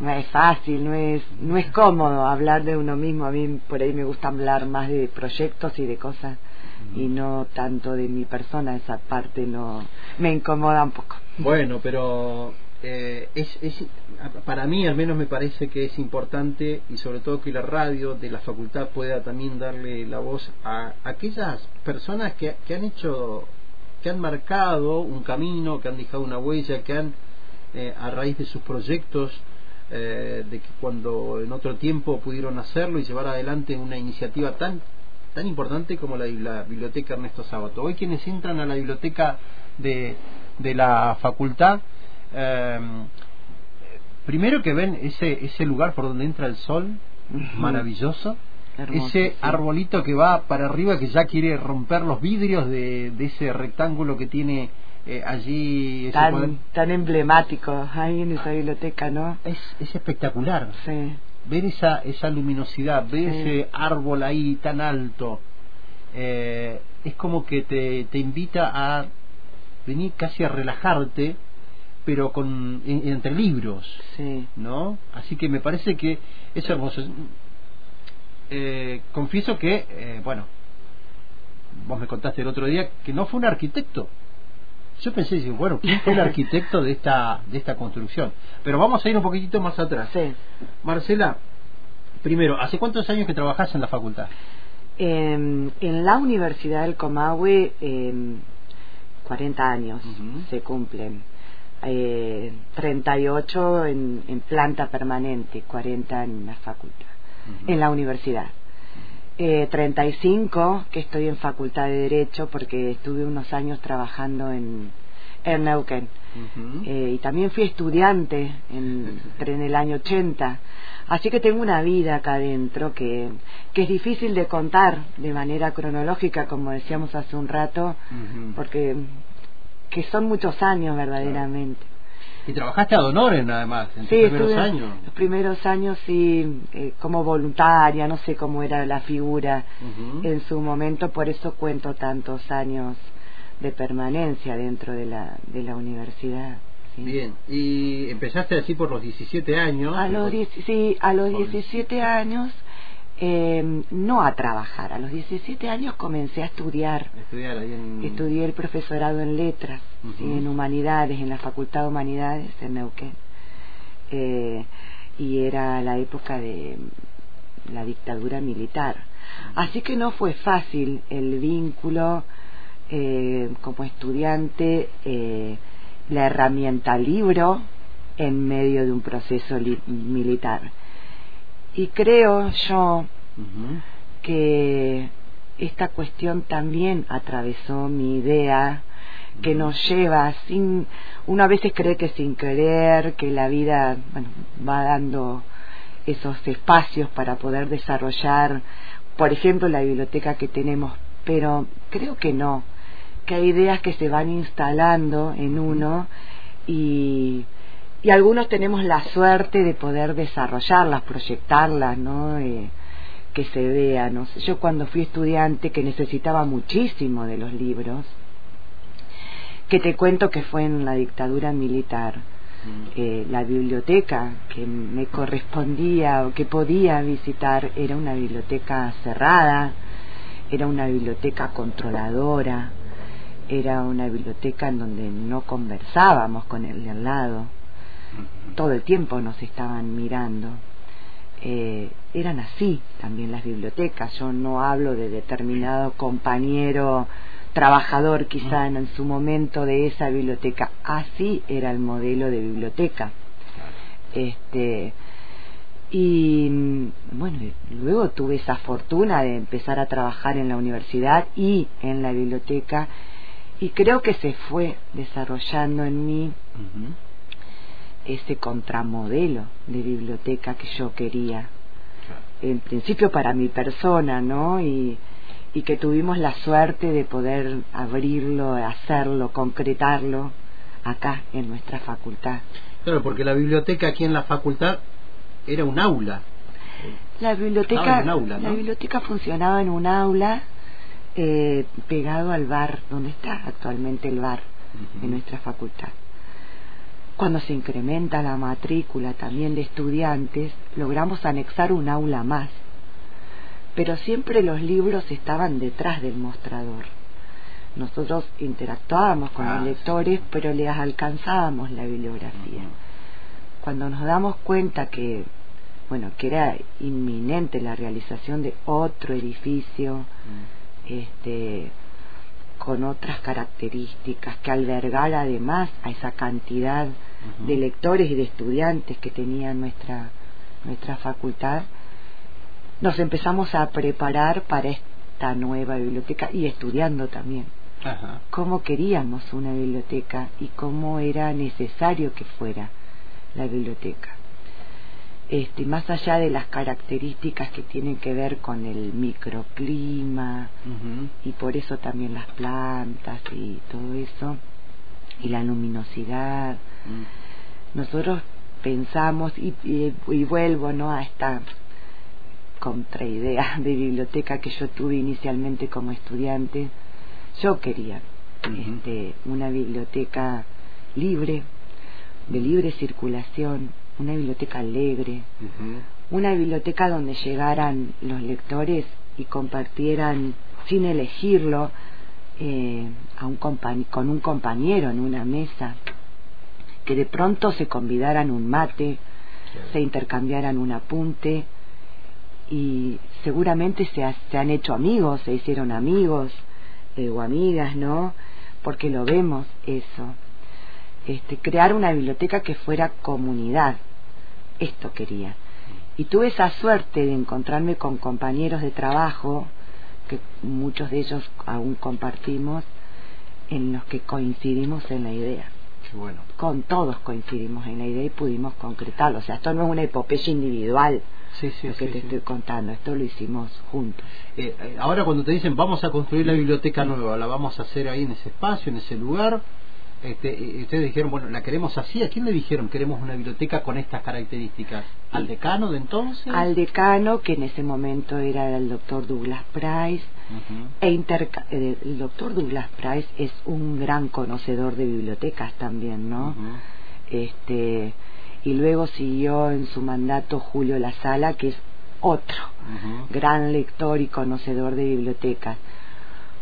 no es fácil, no es, no es cómodo hablar de uno mismo. A mí por ahí me gusta hablar más de proyectos y de cosas y no tanto de mi persona. Esa parte no me incomoda un poco. Bueno, pero eh, es, es, para mí al menos me parece que es importante y sobre todo que la radio de la facultad pueda también darle la voz a aquellas personas que, que han hecho, que han marcado un camino, que han dejado una huella, que han eh, a raíz de sus proyectos eh, de que cuando en otro tiempo pudieron hacerlo y llevar adelante una iniciativa tan tan importante como la, la biblioteca Ernesto Sábato. Hoy quienes entran a la biblioteca de, de la facultad eh, primero que ven ese ese lugar por donde entra el sol maravilloso ese arbolito que va para arriba que ya quiere romper los vidrios de, de ese rectángulo que tiene eh, allí tan, tan emblemático ahí en esa biblioteca no es, es espectacular. Sí. ver esa esa luminosidad ver ese árbol ahí tan alto eh, es como que te, te invita a venir casi a relajarte pero con entre libros sí. no así que me parece que es hermoso. Eh, confieso que eh, bueno vos me contaste el otro día que no fue un arquitecto yo pensé bueno quién fue el arquitecto de esta de esta construcción pero vamos a ir un poquitito más atrás sí. Marcela primero hace cuántos años que trabajás en la facultad eh, en la universidad del Comahue eh, 40 años uh -huh. se cumplen eh, 38 en, en, planta permanente, 40 en la facultad, uh -huh. en la universidad. Eh, 35 que estoy en facultad de Derecho porque estuve unos años trabajando en, en Neuquén. Uh -huh. eh, y también fui estudiante en, en el año 80. Así que tengo una vida acá adentro que, que es difícil de contar de manera cronológica, como decíamos hace un rato, uh -huh. porque que son muchos años verdaderamente. Y trabajaste a Donoren además, en sí, tus primeros años. Los primeros años sí, eh, como voluntaria, no sé cómo era la figura uh -huh. en su momento, por eso cuento tantos años de permanencia dentro de la, de la universidad. ¿sí? Bien, y empezaste así por los 17 años. A los, sí, a los 17 años eh, no a trabajar. A los 17 años comencé a estudiar. Estudiar ahí en... Estudié el profesorado en letras, uh -huh. ¿sí? en humanidades, en la Facultad de Humanidades en Neuquén. Eh, y era la época de la dictadura militar. Así que no fue fácil el vínculo eh, como estudiante, eh, la herramienta libro en medio de un proceso militar y creo yo uh -huh. que esta cuestión también atravesó mi idea que nos lleva sin uno a veces cree que sin querer que la vida bueno, va dando esos espacios para poder desarrollar por ejemplo la biblioteca que tenemos pero creo que no que hay ideas que se van instalando en uno y y algunos tenemos la suerte de poder desarrollarlas, proyectarlas, ¿no? Eh, que se vean. No sé, yo cuando fui estudiante que necesitaba muchísimo de los libros, que te cuento que fue en la dictadura militar, mm. eh, la biblioteca que me correspondía o que podía visitar era una biblioteca cerrada, era una biblioteca controladora, era una biblioteca en donde no conversábamos con el de al lado todo el tiempo nos estaban mirando. Eh, eran así también las bibliotecas. Yo no hablo de determinado compañero trabajador quizá en, en su momento de esa biblioteca. Así era el modelo de biblioteca. Este y bueno, luego tuve esa fortuna de empezar a trabajar en la universidad y en la biblioteca y creo que se fue desarrollando en mí uh -huh ese contramodelo de biblioteca que yo quería. En principio para mi persona, ¿no? Y, y que tuvimos la suerte de poder abrirlo, hacerlo, concretarlo acá en nuestra facultad. Claro, porque la biblioteca aquí en la facultad era un aula. La biblioteca, aula, ¿no? la biblioteca funcionaba en un aula eh, pegado al bar, donde está actualmente el bar uh -huh. de nuestra facultad cuando se incrementa la matrícula también de estudiantes, logramos anexar un aula más. Pero siempre los libros estaban detrás del mostrador. Nosotros interactuábamos con los Ah, lectores, pero les alcanzábamos la bibliografía. Cuando nos damos cuenta que, bueno, que era inminente la realización de otro edificio, este, con otras características, que albergara además a esa cantidad de lectores y de estudiantes que tenía nuestra, nuestra facultad, nos empezamos a preparar para esta nueva biblioteca y estudiando también. Cómo queríamos una biblioteca y cómo era necesario que fuera la biblioteca. Este, más allá de las características que tienen que ver con el microclima y por eso también las plantas y todo eso y la luminosidad, Mm. nosotros pensamos y, y- y vuelvo no a esta contraidea de biblioteca que yo tuve inicialmente como estudiante yo quería este, una biblioteca libre de libre circulación una biblioteca alegre una biblioteca donde llegaran los lectores y compartieran sin elegirlo eh, a un con un compañero en una mesa que de pronto se convidaran un mate se intercambiaran un apunte y seguramente se, ha- se han hecho amigos, se hicieron amigos eh, o amigas, ¿no? Porque lo vemos eso. Este, crear una biblioteca que fuera comunidad, esto quería. Y tuve esa suerte de encontrarme con compañeros de trabajo, que muchos de ellos aún compartimos, en los que coincidimos en la idea Qué bueno. con todos coincidimos en la idea y pudimos concretarlo. O sea, esto no es una epopeya individual Sí, sí, lo que sí, te estoy contando, esto lo hicimos juntos. Eh, eh, ahora cuando te dicen vamos a construir la biblioteca nueva, la vamos a hacer ahí en ese espacio, en ese lugar, este, ustedes dijeron, bueno, la queremos así, ¿a quién le dijeron queremos una biblioteca con estas características? ¿Al decano de entonces? Al decano, que en ese momento era el doctor Douglas Price, e interca- el doctor Douglas Price es un gran conocedor de bibliotecas también, ¿no? Este y luego siguió en su mandato Julio La Sala, que es otro gran lector y conocedor de bibliotecas.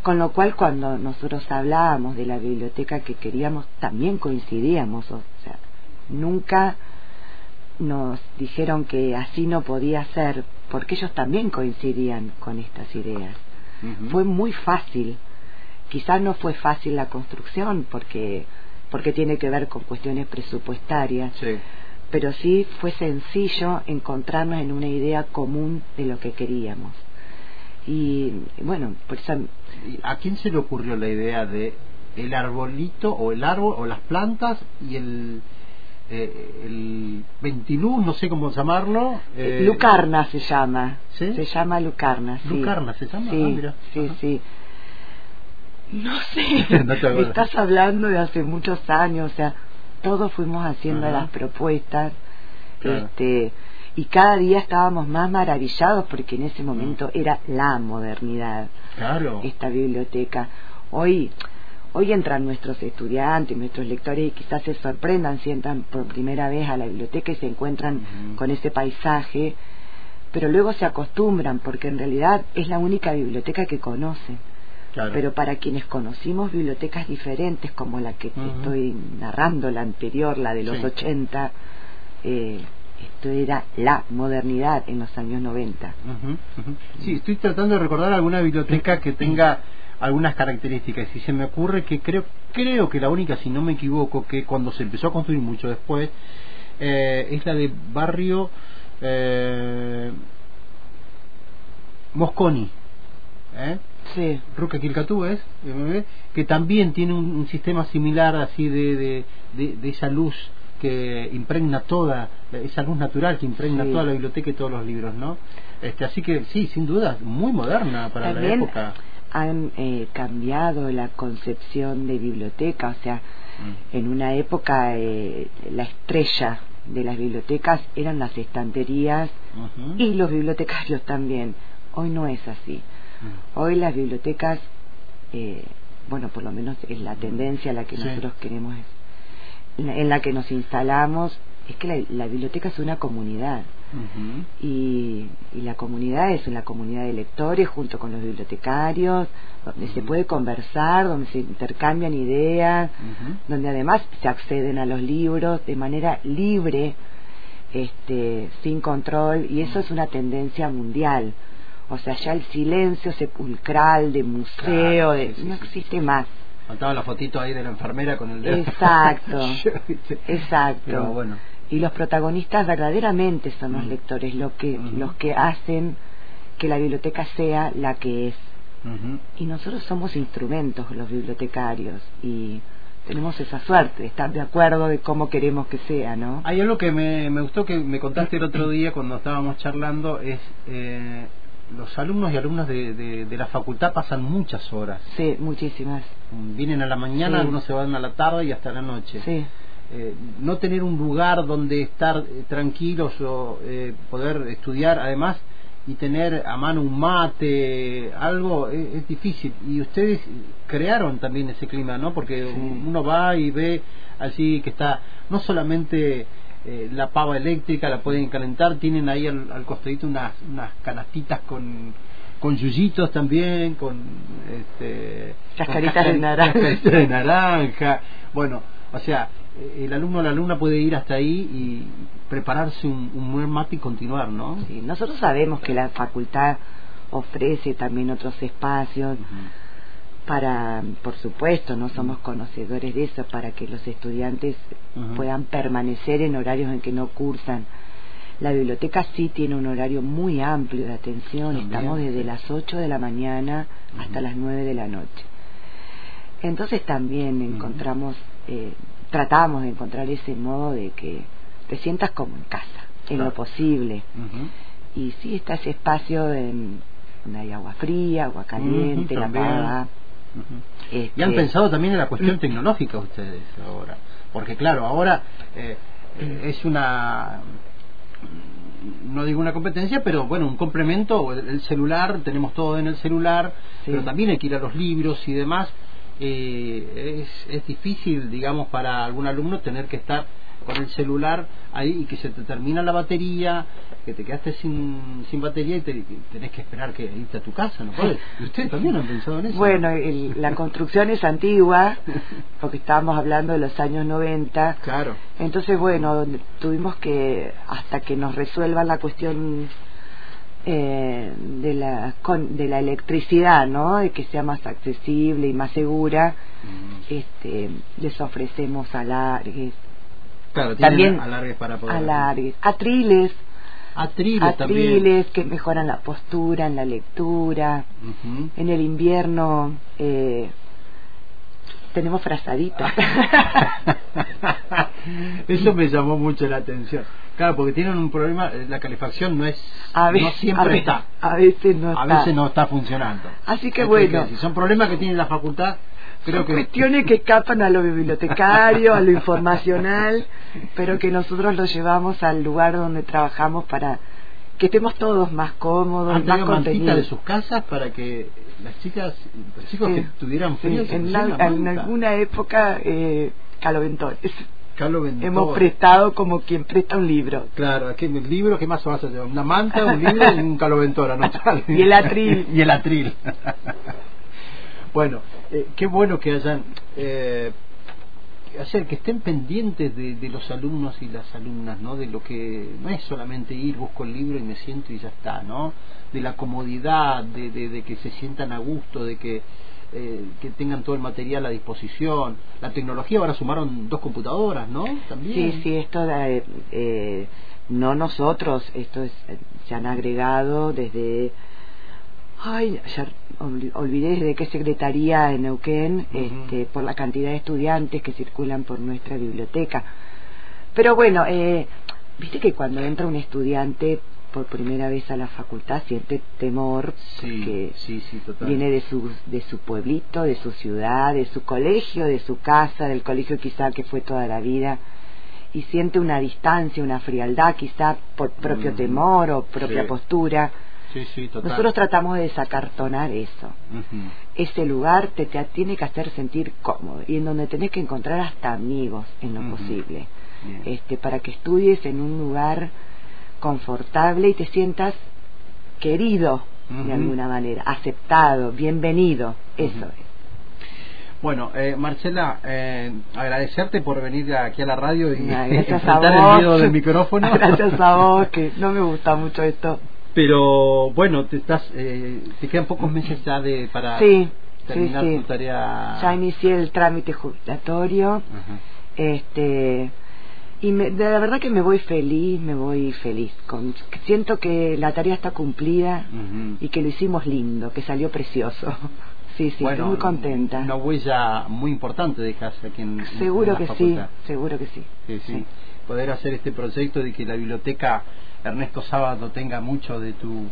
Con lo cual cuando nosotros hablábamos de la biblioteca que queríamos, también coincidíamos, o sea, nunca nos dijeron que así no podía ser, porque ellos también coincidían con estas ideas. Fue muy fácil, quizás no fue fácil la construcción, porque, porque tiene que ver con cuestiones presupuestarias, Sí. pero sí fue sencillo encontrarnos en una idea común de lo que queríamos. Y bueno, ¿Y ¿A quién se le ocurrió la idea de el arbolito o el árbol o las plantas y el eh, el ventiluz, no sé cómo llamarlo? eh, Lucarna se llama. ¿Sí? Se llama Lucarna, sí. Lucarna se llama, Sí, ah, mira. sí, Ajá. sí. No sé, No te acuerdas. estás hablando de hace muchos años, o sea, todos fuimos haciendo Ajá. las propuestas, Claro. este, y cada día estábamos más maravillados porque en ese momento era la modernidad Claro. esta biblioteca. Hoy, hoy entran nuestros estudiantes, nuestros lectores y quizás se sorprendan si entran por primera vez a la biblioteca y se encuentran con ese paisaje, pero luego se acostumbran porque en realidad es la única biblioteca que conocen. Claro. Pero para quienes conocimos bibliotecas diferentes como la que te estoy narrando, la anterior, la de los Sí. 80, eh, esto era la modernidad en los años 90. Ujú, ujú. Sí, estoy tratando de recordar alguna biblioteca que tenga algunas características y se me ocurre que creo creo que la única, si no me equivoco, que cuando se empezó a construir mucho después eh, es la de barrio eh, Mosconi. ¿eh? Sí, Ruca Quilcatú es, que también tiene un, un sistema similar así de, de, de- de esa luz que impregna toda, esa luz natural que impregna Sí. toda la biblioteca y todos los libros, ¿no? Este, así que sí, sin duda, muy moderna para También la época. han eh, cambiado la concepción de biblioteca, o sea, en una época eh, la estrella de las bibliotecas eran las estanterías y los bibliotecarios también. Hoy no es así. Hoy las bibliotecas, eh, bueno, por lo menos es la tendencia a la que Sí. nosotros queremos en la que nos instalamos es que la, biblioteca es una comunidad. Y, la comunidad es una comunidad de lectores junto con los bibliotecarios donde se puede conversar donde se intercambian ideas donde además se acceden a los libros de manera libre este sin control y eso es una tendencia mundial. O sea ya el silencio sepulcral de museo no existe más faltaba la fotito ahí de la enfermera con el dedo. Exacto. Exacto. Bueno. Y los protagonistas verdaderamente son los mm. lectores lo que los que hacen que la biblioteca sea la que es. Y nosotros somos instrumentos los bibliotecarios y tenemos esa suerte de estar de acuerdo de cómo queremos que sea, ¿no? Hay algo que me, me gustó que me contaste el otro día cuando estábamos charlando, es eh, los alumnos y alumnas de, de, la facultad pasan muchas horas. Sí, muchísimas. Vienen a la mañana, algunos se van a la tarde y hasta la noche. Sí. Eh, no tener un lugar donde estar eh, tranquilos o eh, poder estudiar además y tener a mano un mate, algo es, difícil. Y ustedes crearon también ese clima, ¿no? Porque uno va y ve así que está no solamente la pava eléctrica, la pueden calentar, tienen ahí al, costadito unas, unas canastitas con con yuyitos también, con este, cascaritas de naranja. de naranja. Bueno, o sea, eh, el alumno o la alumna puede ir hasta ahí y prepararse un, buen mate y continuar, ¿no? Sí, nosotros sabemos que la facultad ofrece también otros espacios para, por supuesto, no somos conocedores de eso, para que los estudiantes puedan permanecer en horarios en que no cursan. La biblioteca sí tiene un horario muy amplio de atención, estamos desde las 8 de la mañana hasta las 9 de la noche. Entonces también encontramos eh, tratamos de encontrar ese modo de que te sientas como en casa, en lo posible. Y sí está ese espacio en, donde hay agua fría, agua caliente, la paga. Y han pensado también en la cuestión tecnológica ustedes ahora, porque claro, ahora eh, eh, es una no digo una competencia, pero bueno, un complemento, el celular, tenemos todo en el celular, pero también hay que ir a los libros y demás eh, es, es difícil, digamos, para algún alumno tener que estar con el celular ahí y que se te termina la batería, que te quedaste sin, sin batería y te, tenés que esperar que irte a tu casa, ¿no puedes? ¿Y ustedes también han pensado en eso? Bueno, la construcción es antigua, porque estábamos hablando de los años 90. Claro. Entonces, bueno, tuvimos que, hasta que nos resuelvan la cuestión eh, de, la, de la electricidad, ¿no? De que sea más accesible y más segura, este, les ofrecemos alargues. Claro, también alargues para poder. Alargues, atriles. Atriles, atriles que mejoran la postura en la lectura. En el invierno eh, tenemos frazaditas. Eso me llamó mucho la atención. Claro, porque tienen un problema, eh, la calefacción no es, no siempre está. A veces no está. A veces no está funcionando. Así que bueno. son problemas que tiene la facultad, creo son que... cuestiones que escapan a lo bibliotecario, a lo informacional, pero que nosotros lo llevamos al lugar donde trabajamos para que estemos todos más cómodos, ¿Han más contenidos. de sus casas para que las chicas, los chicos que tuvieran frío, en, alguna época eh, caloventones. Carlos Hemos prestado como quien presta un libro. Claro, ¿qué libro qué más vas a llevar? Una manta, un libro y un caloventora, ¿no? y el atril. y el atril. bueno, eh, qué bueno que hayan eh, hacer que estén pendientes de, los alumnos y las alumnas, ¿no? De lo que no es solamente ir, busco el libro y me siento y ya está, ¿no? De la comodidad, de, de que se sientan a gusto, de que eh, que tengan todo el material a disposición. La tecnología ahora sumaron dos computadoras, ¿no? También. Sí, sí, esto eh, eh, no nosotros, esto es, se han agregado desde ay, ya olvidé desde qué secretaría en Neuquén, este, por la cantidad de estudiantes que circulan por nuestra biblioteca. Pero bueno, eh, viste que cuando entra un estudiante por primera vez a la facultad siente temor porque viene de su de su pueblito, de su ciudad, de su colegio, de su casa, del colegio quizá que fue toda la vida y siente una distancia, una frialdad quizá por propio temor o propia postura Sí, sí, total. Nosotros tratamos de desacartonar eso. Ese lugar te, te, tiene que hacer sentir cómodo y en donde tenés que encontrar hasta amigos en lo posible. Este, para que estudies en un lugar confortable y te sientas querido de alguna manera, aceptado, bienvenido. Eso es. Bueno, eh, Marcela, eh, agradecerte por venir aquí a la radio y enfrentar el miedo del micrófono. Gracias a vos, que no me gusta mucho esto. Pero bueno, te estás, eh, te quedan pocos meses ya de para terminar tu tarea. Ya inicié el trámite jubilatorio, este, y me, de la verdad que me voy feliz, me voy feliz. Con, siento que la tarea está cumplida y que lo hicimos lindo, que salió precioso. Sí, sí, estoy muy contenta. Una huella muy importante dejaste aquí en Seguro que sí, seguro que sí. Sí, sí. Poder hacer este proyecto de que la biblioteca Ernesto Sábado tenga mucho de tu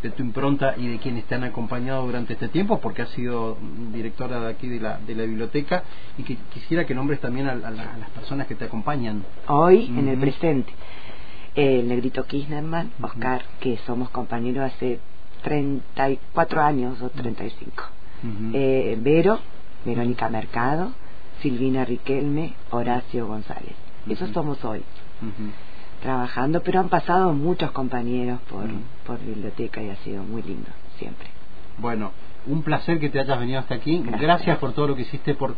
de tu impronta y de quienes te han acompañado durante este tiempo, porque has sido directora de aquí de la, de la biblioteca, y que quisiera que nombres también a, las personas que te acompañan. Hoy, en el presente, el negrito Kirchnerman, Oscar, que somos compañeros hace 34 años o 35 eh, Vero, Verónica Mercado, Silvina Riquelme, Horacio González. Esos somos hoy. Trabajando, pero han pasado muchos compañeros por, por biblioteca y ha sido muy lindo, siempre. Bueno, un placer que te hayas venido hasta aquí. Gracias, por todo lo que hiciste por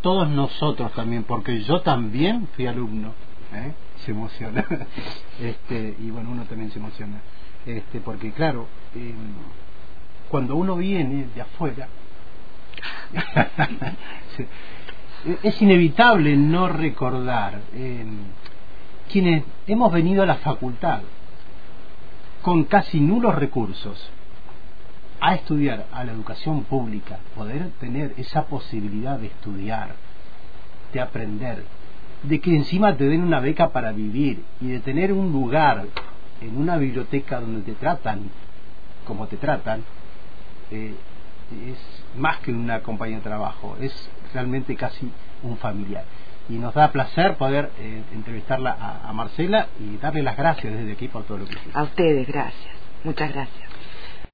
todos nosotros también, porque yo también fui alumno. ¿eh? Se emociona. este, y bueno, uno también se emociona. Este, porque claro, eh, cuando uno viene de afuera, es inevitable no recordar eh, quienes hemos venido a la facultad con casi nulos recursos a estudiar a la educación pública, poder tener esa posibilidad de estudiar, de aprender, de que encima te den una beca para vivir y de tener un lugar en una biblioteca donde te tratan como te tratan, eh, es más que una compañía de trabajo, es realmente casi un familiar. Y nos da placer poder eh, entrevistarla a, Marcela y darle las gracias desde aquí por todo lo que hizo. A ustedes, gracias. Muchas gracias.